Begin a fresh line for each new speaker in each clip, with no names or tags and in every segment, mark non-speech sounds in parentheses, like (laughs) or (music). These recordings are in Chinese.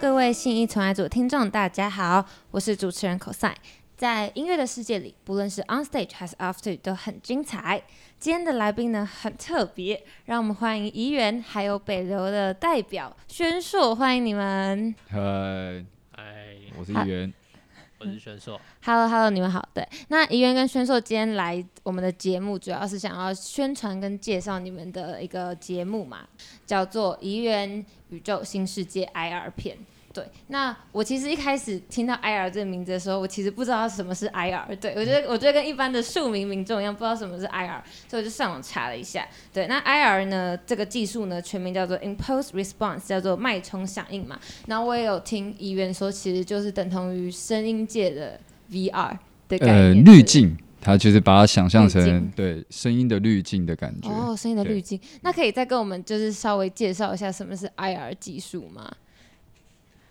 各位信义从爱组的听众，大家好，我是主持人 cos。在音乐的世界里，不论是 on stage 还是 off stage 都很精彩。今天的来宾呢很特别，让我们欢迎怡园还有北流的代表宣硕，欢迎你们。
嗨，
嗨，
我是议员。
我是宣硕
，Hello Hello，你们好。对，那怡园跟宣硕今天来我们的节目，主要是想要宣传跟介绍你们的一个节目嘛，叫做《怡园宇宙新世界 IR 片》。对，那我其实一开始听到 IR 这个名字的时候，我其实不知道什么是 IR。对我觉得，我觉得跟一般的庶民民众一样，不知道什么是 IR，所以我就上网查了一下。对，那 IR 呢，这个技术呢，全名叫做 Impulse Response，叫做脉冲响应嘛。然后我也有听议员说，其实就是等同于声音界的 VR 的概
呃，
念。
滤镜，它就是把它想象成对声音的滤镜的感觉。
哦，声音的
对
滤镜。那可以再跟我们就是稍微介绍一下什么是 IR 技术吗？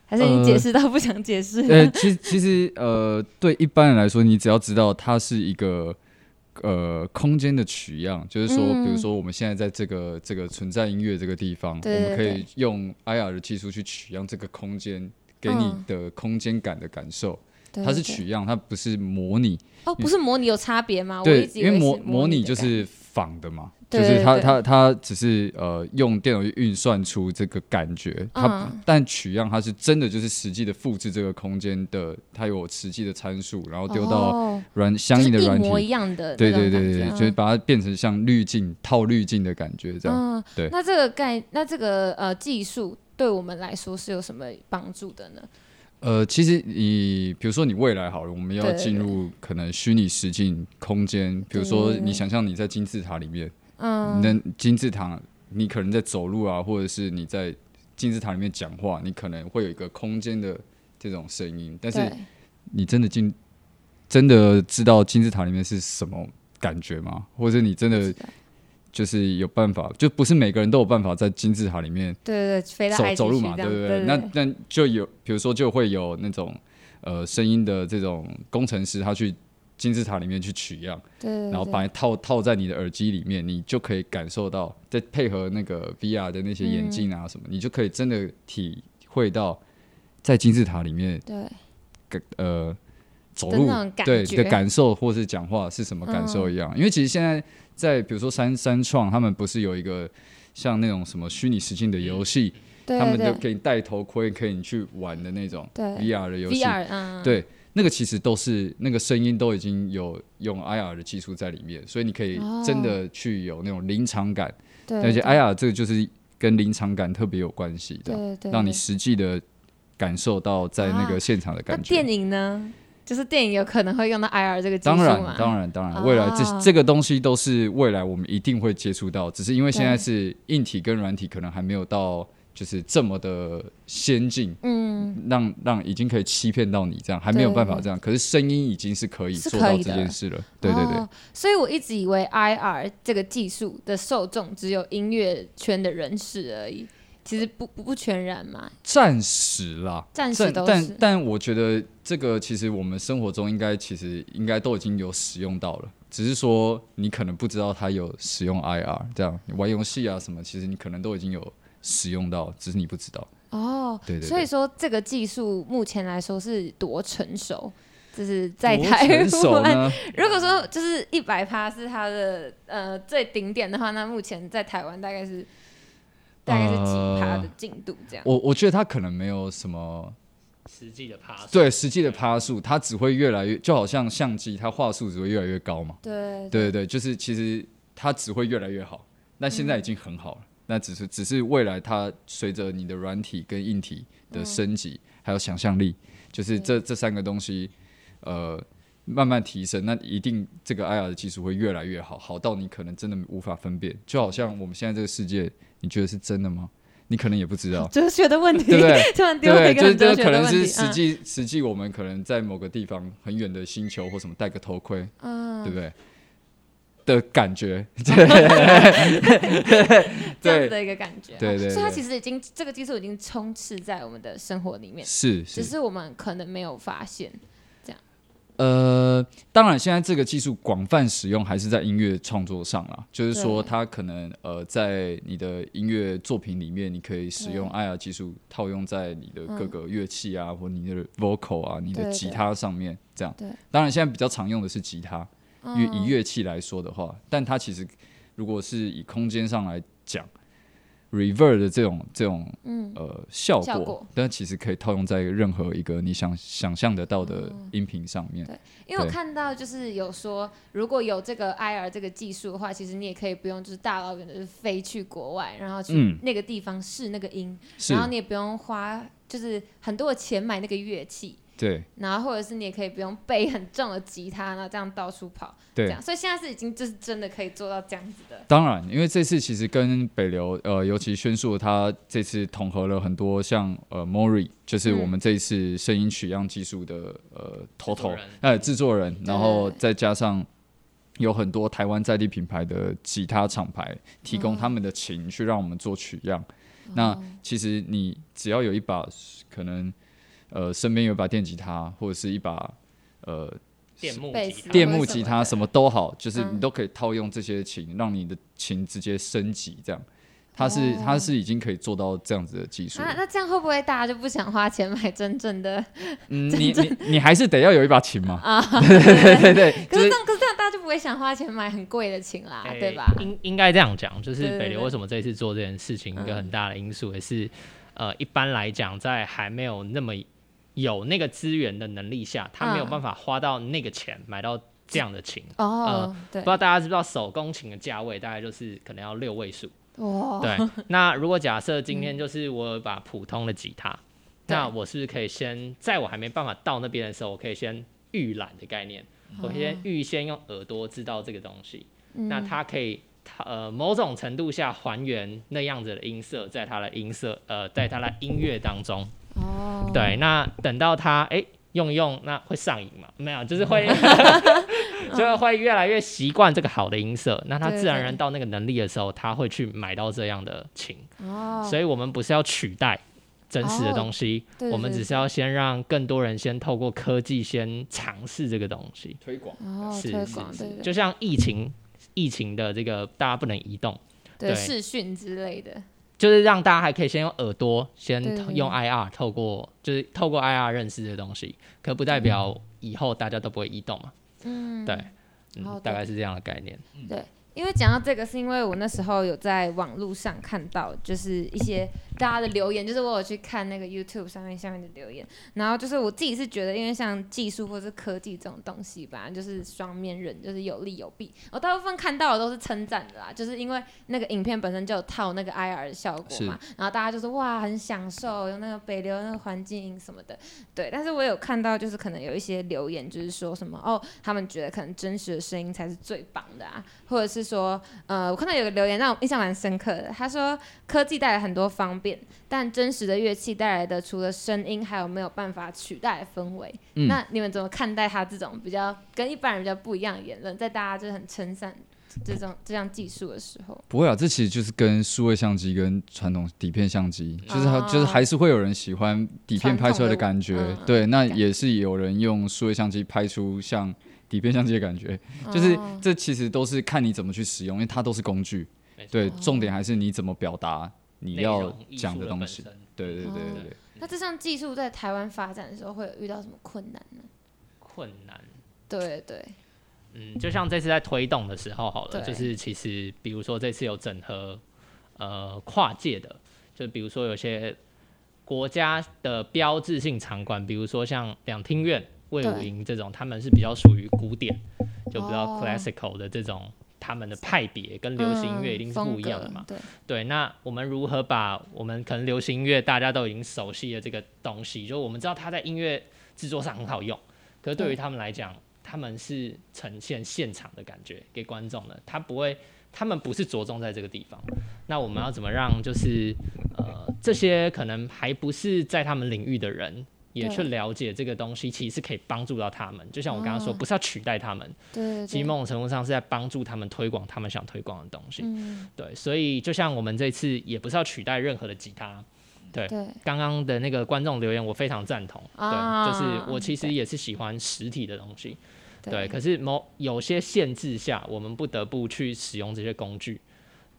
还是你解释到不想解释？
呃，其实其实呃，对一般人来说，你只要知道它是一个呃空间的取样，就是说，
嗯
比如说我们现在在这个这个存在音乐这个地方，我们可以用 IR 的技术去取样这个空间，给你
嗯
的空间感的感受。
对
它是取样，它不是模拟。
哦，不是模拟有差别吗？我
对因为模
模
拟就是仿的嘛，
对
就是它
对
它它只是呃用电脑去运算出这个感觉，它、
嗯
但取样它是真的就是实际的复制这个空间的，它有实际的参数，然后丢到
哦
软、相应的软
就是一模一
体，
样的
对对对对，
感觉
就是把它变成像滤镜套滤镜的感觉这样。
嗯，
对
那这个概，那这个呃技术对我们来说是有什么帮助的呢？
呃，其实你比如说你未来好了，我们要进入可能虚拟实境空间，比如说你想象你在金字塔里面。
嗯，
那金字塔，你可能在走路啊，或者是你在金字塔里面讲话，你可能会有一个空间的这种声音，但是，你真的进，真的知道金字塔里面是什么感觉吗？或者你真的就是有办法，就不是每个人都有办法在金字塔里面
对对对，飞到
走走路嘛，对不
对？
那那就有，比如说就会有那种呃声音的这种工程师，他去金字塔里面去取样。
对对，对
然后把它套套在你的耳机里面，你就可以感受到，再配合那个 VR 的那些眼镜啊什么，你就可以真的体会到在金字塔里面
对
呃走路对
觉。
的感受，或是讲话是什么感受一样。因为其实现在在比如说三三创，他们不是有一个像那种什么虚拟实境的游戏，
对
他们就
对。
给你戴头盔，可以你去玩的那种 VR 的游戏。
VR 嗯，
对，那个其实都是那个声音都已经有用 IR 的技术在里面，所以你可以真的去有那种临场感，
对，
而且
对。
IR 这个就是跟临场感特别有关系的，
对对，
让你实际的感受到在那
啊
个现场的感觉。
电影呢？就是电影有可能会用到 IR 这个技术
当然？，当然，当然，未来这、
啊
这个东西都是未来我们一定会接触到，只是因为现在是硬体跟软体可能还没有到就是这么的先进，
嗯，
让让已经可以欺骗到你这样，还没有办法这样。可是声音已经是可以做到这件事了。对对对，
哦所以我一直以为 IR 这个技术的受众只有音乐圈的人士而已，其实不不不全然嘛，
暂时啦，
暂时都
但
是
但我觉得这个其实我们生活中应该其实应该都已经有使用到了，只是说你可能不知道它有使用 IR，这样你玩游戏啊什么，其实你可能都已经有使用到，只是你不知道。
哦，
对对对
所以说这个技术目前来说是多成熟？就是在台湾，(laughs) 如果说就是一百趴是它的呃最顶点的话，那目前在台湾大概是大概是几趴的进度这样？
我我觉得它可能没有什么
实际的趴树，
对实际的趴数，它只会越来越，就好像相机，它画素只会越来越高嘛。
对
对对对，就是其实它只会越来越好，那现在已经很好了。那只是只是未来它随着你的软体跟硬体的升级，还有想象力，就是这这三个东西，呃，慢慢提升，那一定这个 IR 的技术会越来越好，好到你可能真的无法分辨。就好像我们现在这个世界，你觉得是真的吗？你可能也不知道。(laughs)
哲学的问题，
对不对 (laughs)
突然
对不对？
丢了一个
就是这
很哲学
可能是实际实际我们可能在某个地方很远的星球或什么戴个头盔，
嗯，
对不对？的感觉，(laughs) 对，
这样子的一个感觉，
对对
哦所以它其实已经这个技术已经充斥在我们的生活里面，
是是。
只是我们可能没有发现。
呃，当然，现在这个技术广泛使用还是在音乐创作上啦，就是说它可能呃在你的音乐作品里面，你可以使用
对。
IR 技术套用在你的各
嗯。
个乐器啊，或你的 vocal 啊、你的吉他上面这样。
对。
当然现在比较常用的是吉他，因为以
嗯。
乐器来说的话，但它其实如果是以空间上来讲，reverb 的这种这种
嗯。
呃效果但其实可以套用在任何一个你想想象得到的音频上面。
对因为我
对。
看到就是有说，如果有这个 IR 这个技术的话，其实你也可以不用就是大老远的就是飞去国外，然后去
嗯。
那个地方试那个音，
是。
然后你也不用花就是很多的钱买那个乐器，
对。
然后或者是你也可以不用背很重的吉他，然后这样到处跑，这
对
样，，所以现在是已经就是真的可以做到这样子的。
当然，因为这次其实跟北流呃，尤其宣硕他这次统合了很多像呃 Mori，就是我们这一次声音取样技术的呃头头
制作人。
呃制作人，然后再加上有很多台湾在地品牌的吉他厂牌提供他们的琴去让我们做取样。那其实你只要有一把可能呃身边有一把电吉他或者是一把呃
电木
电木吉他
什么
都好，就是
嗯
你都可以套用这些琴，让你的琴直接升级，这样。它是
哦
它是已经可以做到这样子的技术
啊，那这样会不会大家就不想花钱买真正的？
嗯，(laughs) 你你你还是得要有一把琴嘛。
啊
对对对对，(laughs) 可是
这样，可是这样大家就不会想花钱买很贵的琴啦，
哎
对吧？
应应该这样讲，就是
对对对
北流为什么这一次做这件事情，一个
嗯
很大的因素也是，呃，一般来讲，在还没有那么有那个资源的能力下，他没有
嗯。
办法花到那个钱买到这样的琴。
哦，对。
不知，道大家知不知道手工琴的价位大概就是可能要六位数。
哇，
对，(laughs) 那如果假设今天就是我有一把普通的吉他，
对
那我是不是可以先在我还没办法到那边的时候，我可以先预览的概念，我可以先预先用耳朵知道这个东西，那它可以它呃某种程度下还原那样子的音色，在它的音色呃在它的音乐当中，
哦，
对，那等到它哎。用一用，那会上瘾嘛？没有，就是会，(laughs) 就是会越来越习惯这个好的音色。那他自然而然到那个能力的时候，他会去买到这样的琴。
哦，
所以我们不是要取代真实的
哦
东西，
对对
我们只是要先让更多人先透过科技先尝试这个东西。
推广。
哦，
是是
推广，对对，
就像疫情，疫情的这个大家不能移动，
对
对
视讯之类的，
就是让大家还可以先用耳朵先用 IR 透过，就是透过 IR 认识这东西，可不代表以后大家都不会移动嘛。
嗯，
对，嗯，大概是这样的概念。
对。因为讲到这个，是因为我那时候有在网络上看到，就是一些大家的留言，就是我有去看那个 YouTube 上面下面的留言，然后就是我自己是觉得，因为像技术或是科技这种东西吧，就是双面人，就是有利有弊。我大部分看到的都是称赞的啦，就是因为那个影片本身就有套那个 IR 的效果嘛，然后大家就说哇很享受，有那个北流那个环境音什么的，对。但是我有看到就是可能有一些留言，就是说什么哦，他们觉得可能真实的声音才是最棒的啊，或者是说，呃，我看到有个留言让我印象蛮深刻的，他说科技带来很多方便，但真实的乐器带来的除了声音，还有没有办法取代氛围？
嗯
那你们怎么看待他这种比较跟一般人比较不一样的言论，在大家就是很称赞这种这项技术的时候？
不会啊，这其实就是跟数位相机跟传统底片相机，就是它、
哦
就是还是会有人喜欢底片拍出来的感觉，对，那也是有人用数位相机拍出像底片相机的感觉，就是
哦
这其实都是看你怎么去使用，因为它都是工具，对，重点还是你怎么表达你要讲
的
东西，对对对对对。
那这项技术在台湾发展的时候会有遇到什么困难呢？
困难。
对对，
嗯，就像这次在推动的时候好了，就是其实比如说这次有整合呃跨界的，就比如说有些国家的标志性场馆，比如说像两厅院、魏武
对
营这种，他们是比较属于古典，就比较
哦
classical 的这种。他们的派别跟流行音乐一定是
嗯
不一样的嘛？对，那我们如何把我们可能流行音乐大家都已经熟悉的这个东西，就我们知道它在音乐制作上很好用，可是对于他们来讲，他们是呈现现场的感觉给观众的，他不会，他们不是着重在这个地方。那我们要怎么让就是呃这些可能还不是在他们领域的人。也去了解这个东西，其实是可以帮助到他们。就像我刚刚说，
哦
不是要取代他们，其实某种程度上是在帮助他们推广他们想推广的东西。
嗯，
对，所以就像我们这次也不是要取代任何的吉他。对，刚刚的那个观众留言，我非常赞同。
啊
对，就是我其实也是喜欢实体的东西。对，
对，
可是某有些限制下，我们不得不去使用这些工具。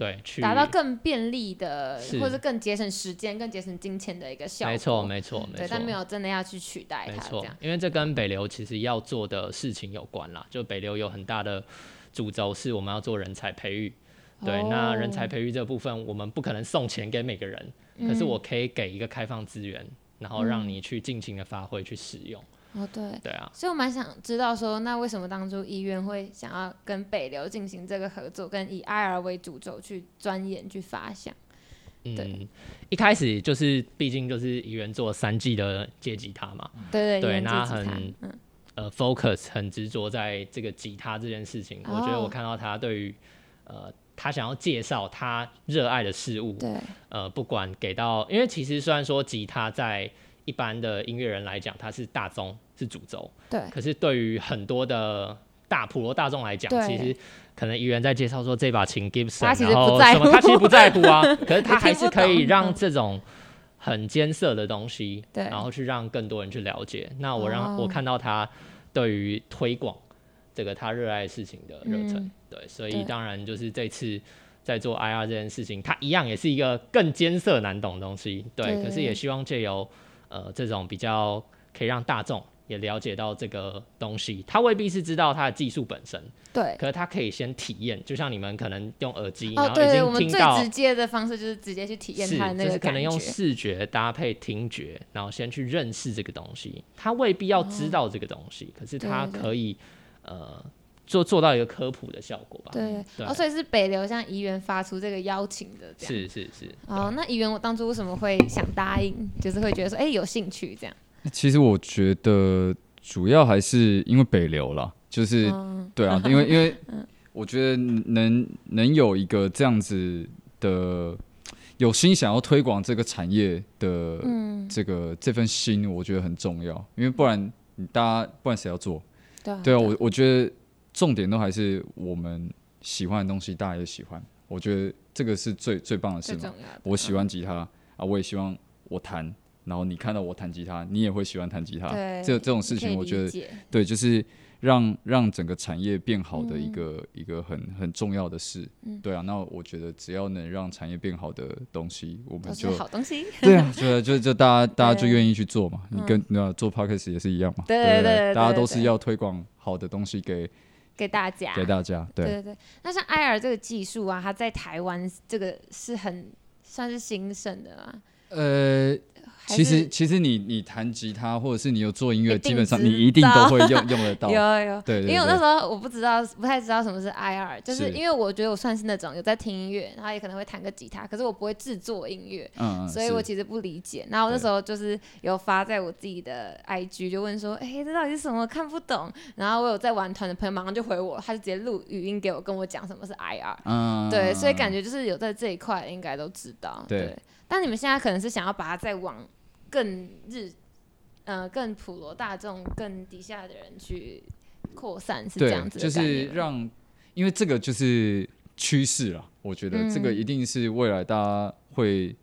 对，去
达到更便利的，
是
或者更节省时间、更节省金钱的一个效果。
没错，没错，没
对，
错。
但没有真的要去取代它，这
没错
样，。
因为这跟北流其实要做的事情有关啦。就北流有很大的主轴是我们要做人才培育。对，那人才
哦
培育这部分，我们不可能送钱给每个人，可是
嗯
我可以给一个开放资源，然后让你去尽情的发挥去使用。
哦，对。
对啊，
所以我蛮想知道说，那为什么当初医院会想要跟北流进行这个合作，跟以 IR 为主轴去钻研、去发想？
嗯，一开始就是毕竟就是怡园做三季的接吉他嘛，
对对
对那很
嗯，
呃，focus 很执着在这个吉他这件事情。我觉得
哦
我看到他对于呃他想要介绍他热爱的事物，
对，
呃，不管给到，因为其实虽然说吉他在一般的音乐人来讲，它是大宗是主轴，
对，
可是对于很多的大普罗大众来讲，其实可能怡园在介绍说这把琴 Gibson，
他其实
然后
不在乎
什么，他其实不在乎啊，(laughs) 可是他还是可以
懂
让这种很艰涩的东西，
对
然后去让更多人去了解。那我让、
哦
我看到他对于推广这个他热爱事情的热忱，
嗯
对，所以
对
当然就是这次。在做 IR 这件事情，它一样也是一个更艰涩难懂的东西，对。
对
可是也希望借由呃这种比较可以让大众也了解到这个东西，他未必是知道它的技术本身，
对。
可是他可以先体验，就像你们可能用耳机，
哦，
然后已经听到
们最直接的方式就是直接去体验
是
它的那个
就是可能用。视觉搭配听觉，然后先去认识这个东西。他未必要知道这个东西，可是他可以呃做做到一个科普的效果吧。
对，
对
哦，所以是北流向怡园发出这个邀请的，这样。
是是是，
哦，那怡园我当初为什么会想答应？就是会觉得说，哎、有兴趣这样。
其实我觉得主要还是因为北流啦，就是、
嗯，
对啊，因为因为我觉得能能有一个这样子的有心想要推广这个产业的
嗯，
这个这份心，我觉得很重要，因为不然你大家不然谁要做？
对啊，
对啊，我我觉得重点都还是我们喜欢的东西，大家也喜欢，我觉得这个是最最棒的事嘛。我喜欢吉他啊，我也希望我弹，然后你看到我弹吉他，你也会喜欢弹吉他。
对
这这种事情，我觉得对，就是让让整个产业变好的一
嗯
个、一个很很重要的事。对啊，那我觉得只要能让产业变好的东西，我们就
好东西。(laughs)
对啊，就就就大家大家就
对
愿意去做嘛。你
嗯
跟那做 podcast 也是一样嘛。
对
对
对
大家都是要推广好的东西给
给大家，
给大家。对，
对对对。那像 IR 这个技术啊，它在台湾这个是很算是兴盛的嘛？
呃，
还
其实其实你你弹吉他或者是你有做音乐，基本上你一定都
道
会用用得到。(laughs)
有有，
对
因为我那时候我不知道，不太知道什么是 IR，就是
是
因为我觉得我算是那种有在听音乐，然后也可能会弹个吉他，可是我不会制作音乐，所以我其实不理解。然后我那
对
时候就是有发在我自己的 IG，就问说，哎、这到底是什么？看不懂。然后我有在玩团的朋友马上就回我，他就直接录语音给我，跟我讲什么是 IR。
嗯，
对，所以感
觉
觉就是有在这一块应该都知道。
对
但你们现在可能是想要把它再往更日，呃，更普罗大众、更底下的人去扩散，是这样，子的
就是让，因为这个就是趋势了。我觉得这个
嗯。
一定是未来大家会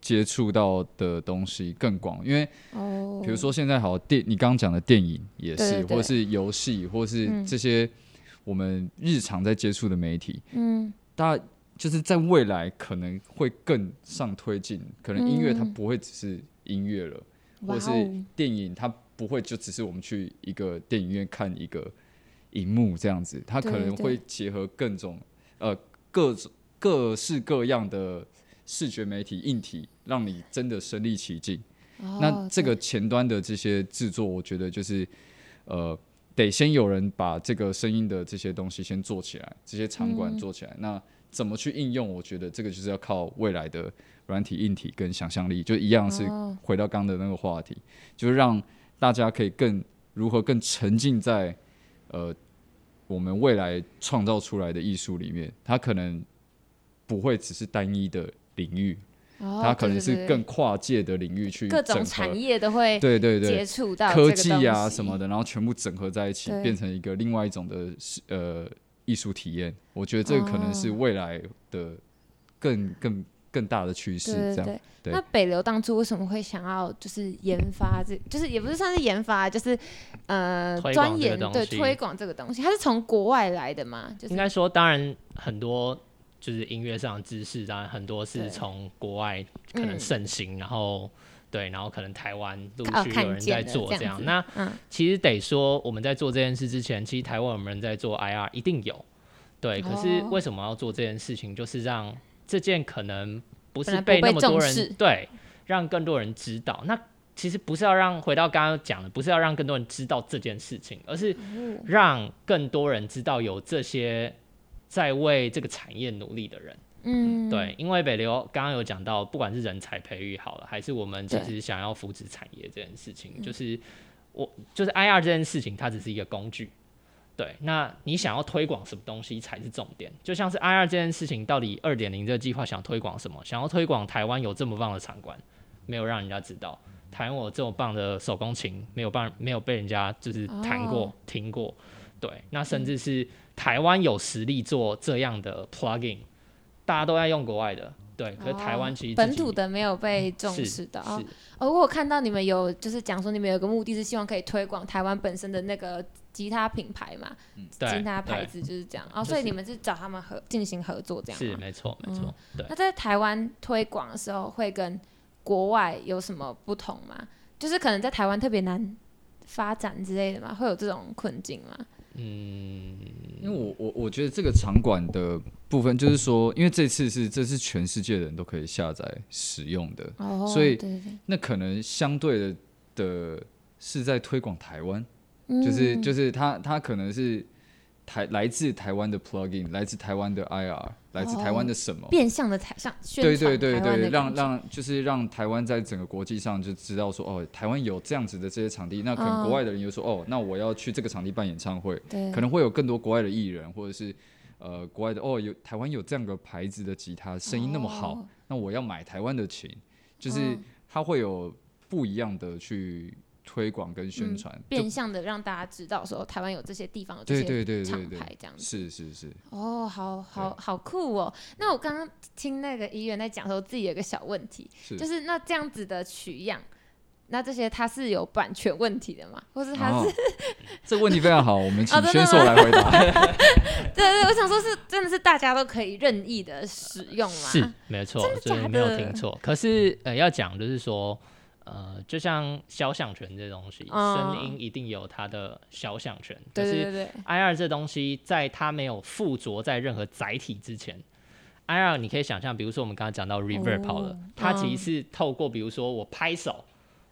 接触到的东西更广，因为
哦，
比如说现在好电，你刚刚讲的电影也是，或者是游戏，或是
嗯。
这些我们日常在接触的媒体，
嗯，
大家就是在未来可能会更上推进，可能音乐它
嗯。
不会只是音乐了，
哇
或者是
哦，
电影它不会就只是我们去一个电影院看一个荧幕这样子，它可能会结合各种呃各种各式各样的视觉媒体硬体，让你真的身临其境。那
哦
这个前端的这些制作，我觉得就是呃，得先有人把这个声音的这些东西先做起来，这些场馆
嗯。
做起来。那怎么去应用？我觉得这个就是要靠未来的软体、硬体跟想象力，就一样是
哦
回到刚刚的那个话题，就是让大家可以更如何更沉浸在呃我们未来创造出来的艺术里面，它可能不会只是单一的领域，
哦
它可能是更跨界的领域去
各种产业都会
对对对。
接触到
科技啊什么的，然后全部整合在一起，变成一个另外一种的是呃艺术体验。我觉得这个可能是
哦
未来的更更更大的趋势。这样
对那北流当初为什么会想要就是研发这，就是也不是算是研发，就是呃
推广
钻研对推广这个东西，它是从国外来的嘛？就是
应该说，当然很多就是音乐上的知识，当然很多是从国外可能
嗯
盛行，然后对，然后可能台湾陆
哦
续有人在做这样。
这样子
那
嗯
其实得说，我们在做这件事之前，其实台湾有没有人在做 IR，一定有。对，可是
哦
为什么要做这件事情？就是让这件可能不是
被
那么多人对，让更多人知道。那其实不是要让回到刚刚讲的，不是要让更多人知道这件事情，而是
哦
让更多人知道有这些在为这个产业努力的人。
嗯，
对，因为北流刚刚有讲到，不管是人才培育好了，还是我们其实想要扶持产业这件事情，就是我就是 IR 这件事情，它只是一个工具。对，那你想要推广什么东西才是重点？就像是 IR 这件事情，到底二点零这个计划想推广什么？想要推广台湾有这么棒的场馆，没有让人家知道；台湾有这么棒的手工琴，没有办没有被人家就是弹过、
哦
听过。对，那甚至是台湾有实力做这样的 plugin，大家都在用国外的，对，可是台湾其实
哦本土的没有被重视到。哦
是
哦，我看到你们有就是讲说你们有个目的是希望可以推广台湾本身的那个吉他品牌嘛，
对
吉他牌子就是这样。哦，
就是
所以你们是找他们合进行合作这样吗？
是没错没错，对。
那在台湾推广的时候，会跟国外有什么不同吗？就是可能在台湾特别难发展之类的吗？会有这种困境吗？
嗯，
因为我我我觉得这个场馆的部分，就是说，因为这次是这是全世界的人都可以下载使用的，
哦，
所以那可能相对的的是在推广台湾，
嗯。
就是就是它它可能是台来自台湾的 plugin，来自台湾的 IR，来自台湾的什么？
变相的台上宣
对
传
对对对，让让就是让台湾在整个国际上就知道说，哦，台湾有这样子的这些场地，那可能
嗯。
国外的人就说，哦，那我要去这个场地办演唱会，可能会有更多国外的艺人，或者是呃国外的哦，有台湾有这样个牌子的吉他，声音那么好，
哦。
那我要买台湾的琴，就是
嗯。
它会有不一样的去推广跟宣传，就
变相的让大家知道说台湾有这些地方有这
对
些厂
对对对对
牌这样子。
是是是，
哦，好好好酷哦！那我刚刚听那个医院在讲说，自己有个小问题，
是
就是那这样子的取样，那这些它是有版权问题的吗？或是它是？(laughs)
哦这个问题非常好，我们请 (laughs)
哦真的
宣硕来回答。(laughs)
对对，我想说是真的是大家都可以任意的使用吗？
是没错，
真的假
所以没有听错。可是呃，要讲就是说，呃，就像肖像权这东西，
嗯
声音一定有它的肖像权。可是
对对对对
，IR 这东西，在它没有附着在任何载体之前，IR 你可以想象，比如说我们刚刚讲到 reverb 好了，
哦
它其
嗯
实是透过比如说我拍手，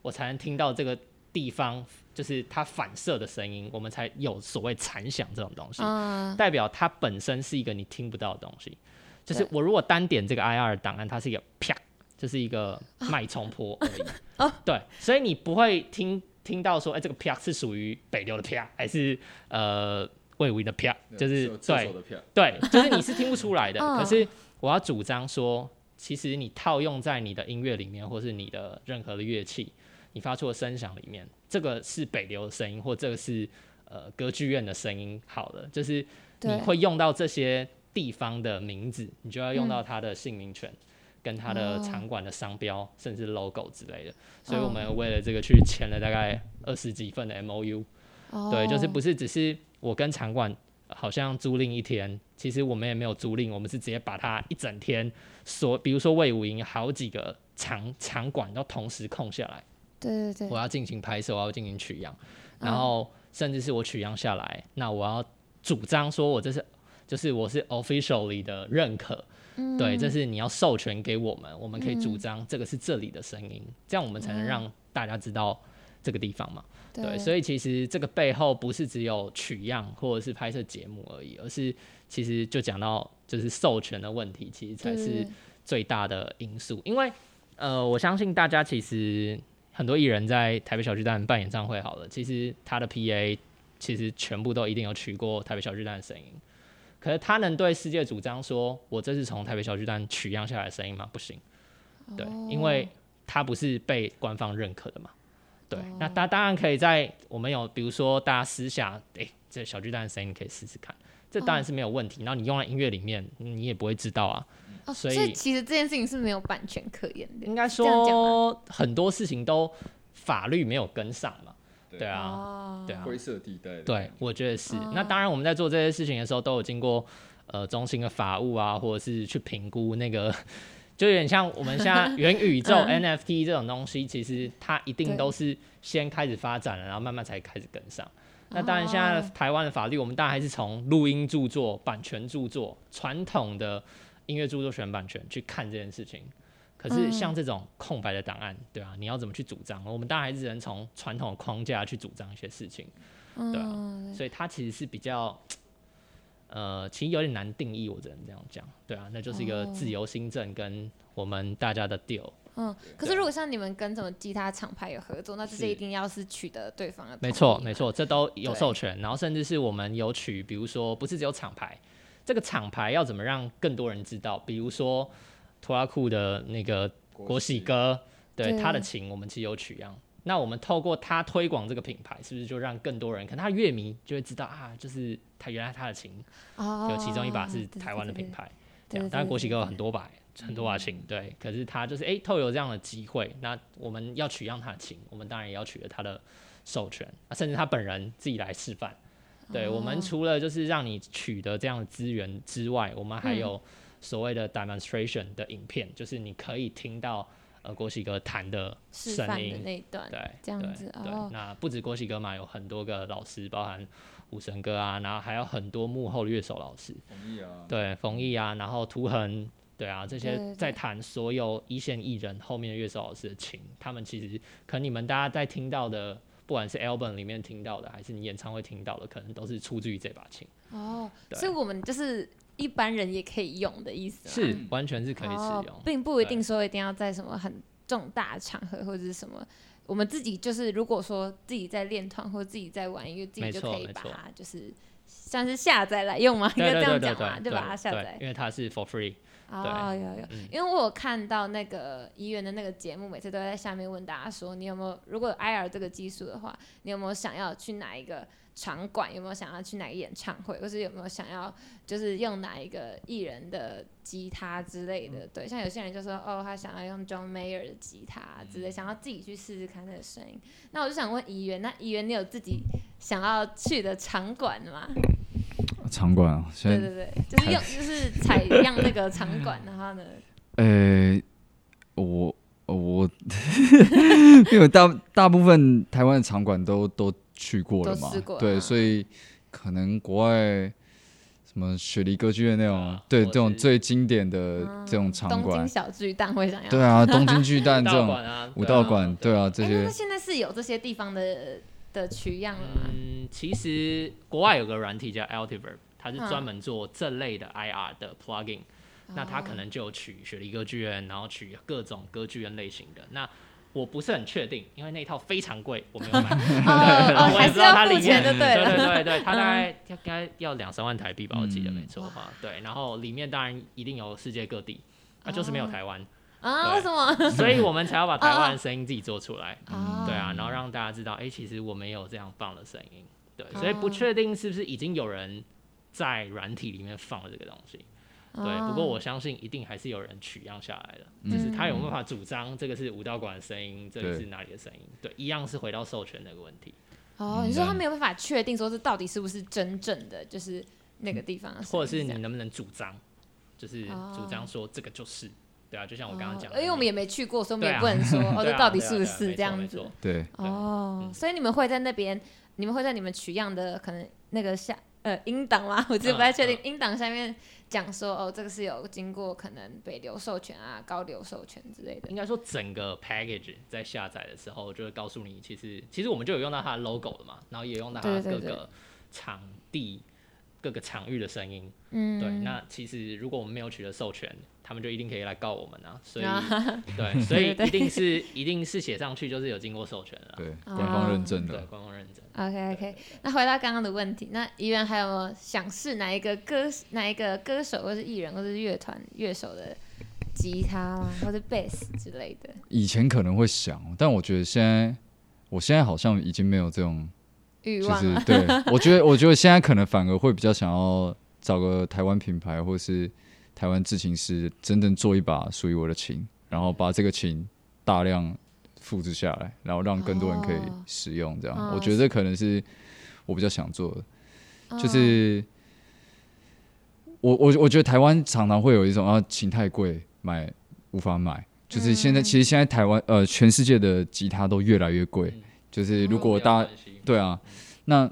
我才能听到这个地方就是它反射的声音，我们才有所谓残响这种东西。
嗯，
代表它本身是一个你听不到的东西。就是我如果单点这个 IR 档案，它是一个啪，就是一个脉冲波而已。
哦
对，所以你不会听听到说，哎、这个啪是属于北流的啪，还是呃魏武营的啪？就是对，对，就是你是听不出来的。
嗯 (laughs)
可是我要主张说，其实你套用在你的音乐里面，或是你的任何的乐器，你发出的声响里面，这个是北流的声音，或这个是呃歌剧院的声音。好了，就是你会用到这些地方的名字，你就要用
嗯
到它的姓名权。跟它的
哦。
场馆的商标，甚至 logo 之类的，所以
哦。
我们为了这个去签了大概二十几份的 MOU，对，就是
哦
不是只是我跟场馆好像租赁一天，其实我们也没有租赁，我们是直接把它一整天所，比如说魏武营好几个场场馆都同时空下来，
对对对，
我要进行拍摄，我要进行取样，
嗯。
然后甚至是我取样下来，那我要主张说我这是就是我是 officially 的认可。对，
嗯
这是你要授权给我们，我们可以主张这个是这里的声音，这样我们才能让大家知道这个地方嘛。对，所
以
以其实这个背后不是只有取样或者是拍摄节目而已，而是其实就讲到就是授权的问题，其实才是最大的因素。因为呃，我相信大家其实很多艺人在台北小巨蛋办演唱会好了，其实他的 PA 其实全部都一定有取过台北小巨蛋的声音。可是他能对世界主张说，我这是从台北小巨蛋取样下来的声音吗？不行。对，
哦
因为他不是被官方认可的嘛。对，那
哦
大当然可以在我们有比如说大家私下，哎、这小巨蛋的声音你可以试试看，这当然是没有问题。然后你用在音乐里面，你也不会知道啊。
哦，
所以
所以其实这件事情是没有版权可言的。
应该说很多事情都法律没有跟上嘛。
对。
对啊，
哦。
对啊，
灰色地带的
对，我觉得是。
哦。
那当然，我们在做这些事情的时候，都有经过呃中心的法务啊，或者是去评估那个，就有点像我们现在元宇宙、
嗯。
NFT 这种东西，其实它一定都是先开始发展了，然后慢慢才开始跟上。那当然，现在
哦
台湾的法律，我们当然还是从录音著作、版权著作、传统的音乐著作权版权去看这件事情。可是
嗯
像这种空白的档案，对啊，你要怎么去主张？我们当然还是只能从传统的框架去主张一些事情。对啊
嗯
所以它其实是比较，(tsk) 呃，其实有点难定义，我只能这样讲。对啊，那就是一个
哦
自由新政跟我们大家的 deal。
嗯，可是如果像你们跟什么其他厂牌有合作，那这些一定要是取得对方的同
没错没错，这都有授权，然后甚至是我们有取，比如说不是只有厂牌，这个厂牌要怎么让更多人知道？比如说拖拉库的那个国喜哥，对
对
他的琴，我们其实有取样。那我们透过他推广这个品牌，是不是就让更多人，可能他乐迷就会知道啊，就是他原来他的琴
哦，
有其中一把是台湾的品，牌，这样。当然国喜哥有很多把很多把琴，对。可是他就是哎、诶透有这样的机会，那我们要取样他的琴，我们当然也要取得他的授权，啊、甚至他本人自己来示范。对、我们
哦
除了就是让你取得这样的资源之外，我们还
嗯
有所谓的 demonstration 的影片，就是你可以听到呃郭喜哥弹的声音，
那一段，
对，
这样
对
子
对，
哦。
那不止郭喜哥嘛，有很多个老师，包含武神哥啊，然后还有很多幕后的乐手老师，
啊，
对，冯毅啊，然后涂恒，对啊，这些在弹所有一线艺人后面的乐手老师的琴，他们其实可能你们大家在听到的，不管是 album 里面听到的，还是你演唱会听到的，可能都是出自于这把琴，
哦，
对。
所以我们就是一般人也可以用的意思吗，
是完全是可以使
哦
用，
并不一定说一定要在什么很重大的场合或者是什么。我们自己就是，如果说自己在练团或者自己在玩音乐，自己就可以把它就是像是下载来用嘛？应该这样讲嘛，就把它下载。
因为它是 for free，
哦，有有，
嗯
因为我有看到那个医院的那个节目，每次都在下面问大家说，你有没有如果有 IR 这个技术的话，你有没有想要去哪一个场馆？有没有想要去哪个演唱会？或是有没有想要就是用哪一个艺人的吉他之类的？对，像有些人就说，哦，他想要用 John Mayer 的吉他之类，想要自己去试试看那个声音。那我就想问怡园，那怡园你有自己想要去的场馆吗？
场馆啊，现在
对对对，就是用就是采样那个场馆，然后呢？(laughs)
呃，我我 (laughs) 因为大大部分台湾的场馆都都去过了嘛。对，
啊
所以可能国外什么雪梨歌剧院那种
啊，
对这种最经典的
嗯
这种场馆。
东京，小巨蛋会想要。
对啊，东京巨蛋这
道
种 (laughs) 武
对啊
道馆，对啊，这些。
那现在是有这些地方的的取样了吗？
嗯，其实国外有个软体叫 Altiverb，它是
嗯
专门做这类的 IR 的 plugin，、那它可
哦
能就取雪梨歌剧院，然后取各种歌剧院类型的。那我不是很确定，因为那一套非常贵，我没有买。(laughs)
哦
我也知道它里面
对
对对。对对，它大概应该要两三万台币吧，我记得
嗯
没错哈。对，然后里面当然一定有世界各地，啊就是没有台湾，
啊？为什么？
所以我们才要把 (laughs) 台湾的声音自己做出来。
哦
对啊，然后让大家知道，哎、其实我们也有这样棒的声音，对，所以
哦
不确定是不是已经有人在软体里面放了这个东西，对，不过
哦。
我相信一定还是有人取样下来的，
嗯。
只是他有没有办法主张这个是武道馆的声音，这里是哪里的声音，对，一样是回到授权那个问题，
哦，你说他没有办法确定说这到底是不是真正的，就是那个地方
或者是你能不能主张，就是
哦
主张说这个就是，对啊，就像我刚刚讲
因为我们也没去过，所以我们也不能说 (laughs) 哦，这到底是不是这样子？
对，
哦，
嗯。
所以你们会在那边，你们会在你们取样的可能那个下呃音档吗？我其实不太确定，音档下面讲说哦，这个是有经过可能北流授权啊、高流授权之类的。
应该说整个 package 在下载的时候就会告诉你，其实其实我们就有用到它的 logo 了嘛，然后也用到它各个场地、各个场域的声音。
嗯，
对，那其实如果我们没有取得授权，他们就一定可以来告我们啊。(laughs) 所以
啊
对，(laughs) 所以一定是一定是写上去就是有经过授权了。
对，
哦
官方认证
对，
的，
官方认证。
OK OK，那回到刚刚的问题，那怡园还有没有想试哪一个歌哪一个歌手或是艺人或是乐团乐手的吉他吗？或者贝斯之类的？
以前可能会想，但我觉得现在，我现在好像已经没有这种，就是
欲望啊？(laughs)
对我觉得，我觉得现在可能反而会比较想要找个台湾品牌，或是台湾制琴师，真正做一把属于我的琴，然后把这个琴大量复制下来，然后让更多人可以
哦
使用。这样，
哦
我觉得这可能是我比较想做的。
嗯
就是我我我觉得台湾常常会有一种啊，琴太贵，买无法买。就是现在，
嗯
其实现在台湾呃，全世界的吉他都越来越贵。就是如果大家对啊，那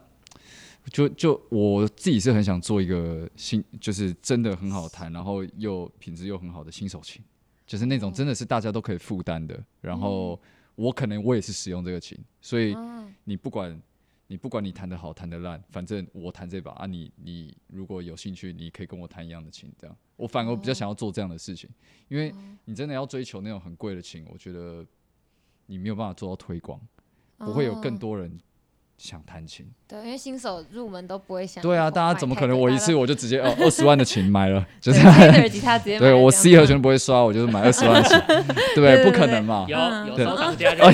就就我自己是很想做一个新，就是真的很好弹，然后又品质又很好的新手琴，就是那种真的是大家都可以负担的。然后我可能我也是使用这个琴，所以
哦
你不管你不管你弹的好弹的烂，反正我弹这把啊你，你如果有兴趣，你可以跟我弹一样的琴，这样。我反而比较想要做这样的事情，因为你真的要追求那种很贵的琴，我觉得你没有办法做到推广，不会有更
哦。
多人想弹琴。
对，因为新手入门都不会想。
对啊，大家怎么可能我一次
我
我就直接哦 (laughs) 二十万的琴买了，(laughs) 就是
对吉他直接 (laughs)
对我 C 和弦不会刷，我就是买二十万的琴，对不可能嘛，
有
嗯。
有
对。
收藏家就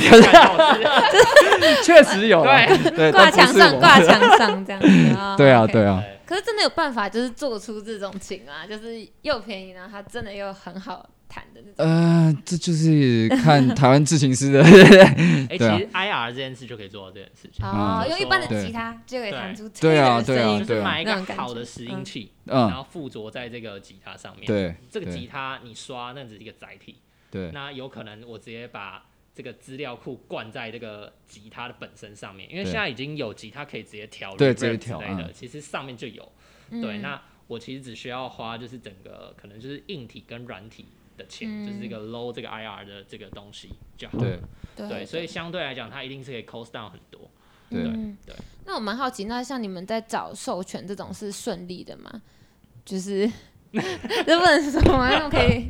确实有啊，对，
挂墙上挂墙上这样子。哦
对啊对啊，
可是真的有办法，就是做出这种琴啊，就是又便宜，然后它真的又很好弹的那种。
呃，这就是看台湾制琴师的，(laughs)
哎，
对啊。
其实 IR 这件事就可以做到这件事情，
哦，
嗯。
用一般的
对
吉他就可以弹出
对。啊对啊对啊。
就是买一个好的拾音器，
嗯。
然后附着在这个吉他上面。，
对。
这个
对
吉他你刷那只是一个载体，
对。
那有可能我直接把这个资料库灌在这个吉他的本身上面，因为
对。
现在已经有吉他可以直接调
对直接调
之类的，
嗯。
其实上面就有。
嗯。
对，那我其实只需要花就是整个可能就是硬体跟软体的钱，
嗯
就是这个 low 这个 IR 的这个东西就好
对
了。
对
对，所以相对来讲，它一定是可以 cost down 很多。
对
嗯
对
那我蛮好奇，那像你们在找授权这种是顺利的吗？就是 (laughs) 这不能说吗？那种可以